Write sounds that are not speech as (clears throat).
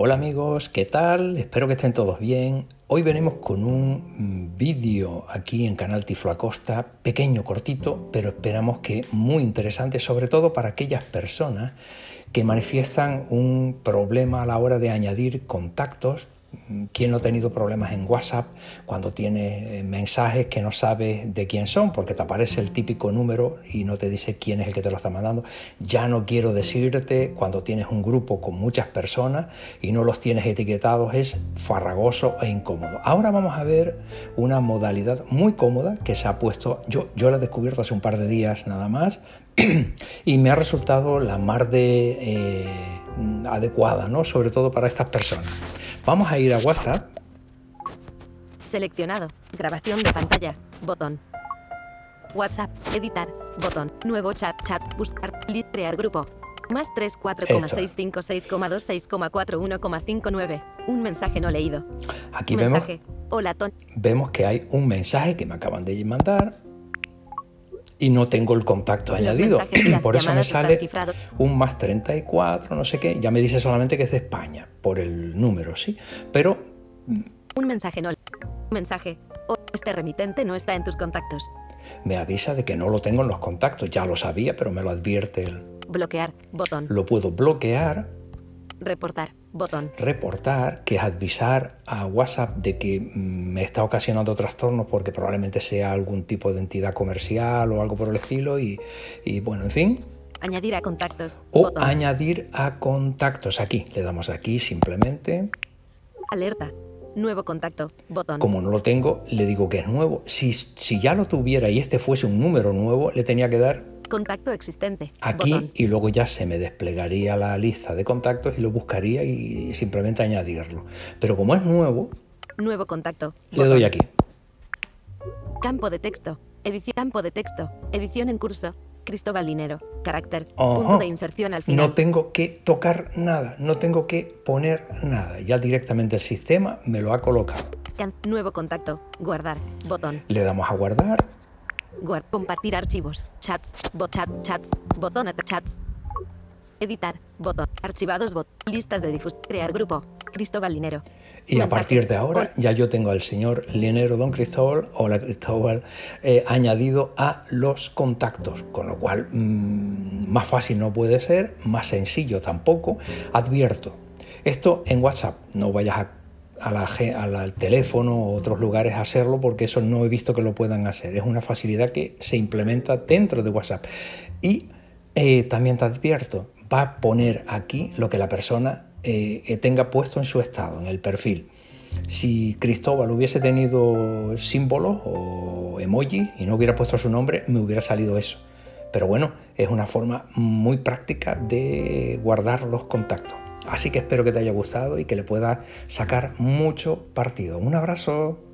Hola amigos, ¿qué tal? Espero que estén todos bien. Hoy venimos con un vídeo aquí en Canal Tiflo Acosta, pequeño, cortito, pero esperamos que muy interesante, sobre todo para aquellas personas que manifiestan un problema a la hora de añadir contactos ¿Quién no ha tenido problemas en WhatsApp cuando tiene eh, mensajes que no sabes de quién son? Porque te aparece el típico número y no te dice quién es el que te lo está mandando. Ya no quiero decirte cuando tienes un grupo con muchas personas y no los tienes etiquetados, es farragoso e incómodo. Ahora vamos a ver una modalidad muy cómoda que se ha puesto, yo, la he descubierto hace un par de días nada más (clears throat) y me ha resultado la más de eh, adecuada, ¿no? sobre todo para estas personas. Vamos a ir a WhatsApp. Seleccionado. Grabación de pantalla. Botón. WhatsApp. Editar. Botón. Nuevo chat. Chat. Buscar. Crear grupo. Más 34,656,26,41,59. Un mensaje no leído. Aquí mensaje. vemos. Hola, Ton. Vemos que hay un mensaje que me acaban de mandar y no tengo el contacto añadido. (clears throat) Por eso me sale un más 34, no sé qué. Ya me dice solamente que es de España, por el número, ¿sí? Pero... Un mensaje no. Mensaje. este remitente no está en tus contactos. Me avisa de que no lo tengo en los contactos. Ya lo sabía, pero me lo advierte el... Bloquear. Botón. Lo puedo bloquear. Reportar. Botón. Reportar, que es avisar a WhatsApp de que mm, me está ocasionando trastornos porque probablemente sea algún tipo de entidad comercial o algo por el estilo y, bueno, en fin. Añadir a contactos. O añadir a contactos. Aquí, le damos aquí simplemente. Alerta. Nuevo contacto. Botón. Como no lo tengo, le digo que es nuevo. Si, si ya lo tuviera y este fuese un número nuevo, le tenía que dar Contacto existente. Aquí y luego ya se me desplegaría la lista de contactos y lo buscaría y simplemente añadirlo. Pero como es nuevo... Nuevo contacto. Le doy aquí. Campo de texto. Edición. Campo de texto. Edición en curso. Cristóbal Linero. Carácter. Punto de inserción al final. No tengo que tocar nada. No tengo que poner nada. Ya directamente el sistema me lo ha colocado. nuevo contacto. Guardar. Botón. Le damos a guardar compartir archivos, chats, bot chat, chats, botón chats. Editar, botón, archivados, bot, listas de difusión, crear grupo, Cristóbal Linero. Y a partir de ahora ya yo tengo al señor Linero Don Cristóbal, o la Cristóbal, eh, añadido a los contactos, con lo cual mm, más fácil no puede ser, más sencillo tampoco. Advierto, esto en WhatsApp, no vayas a a la, al teléfono o otros lugares a hacerlo porque eso no he visto que lo puedan hacer. Es una facilidad que se implementa dentro de WhatsApp. Y eh, también te advierto, va a poner aquí lo que la persona eh, tenga puesto en su estado, en el perfil. Si Cristóbal hubiese tenido símbolos o emoji y no hubiera puesto su nombre, me hubiera salido eso. Pero bueno, es una forma muy práctica de guardar los contactos. Así que espero que te haya gustado y que le puedas sacar mucho partido. Un abrazo.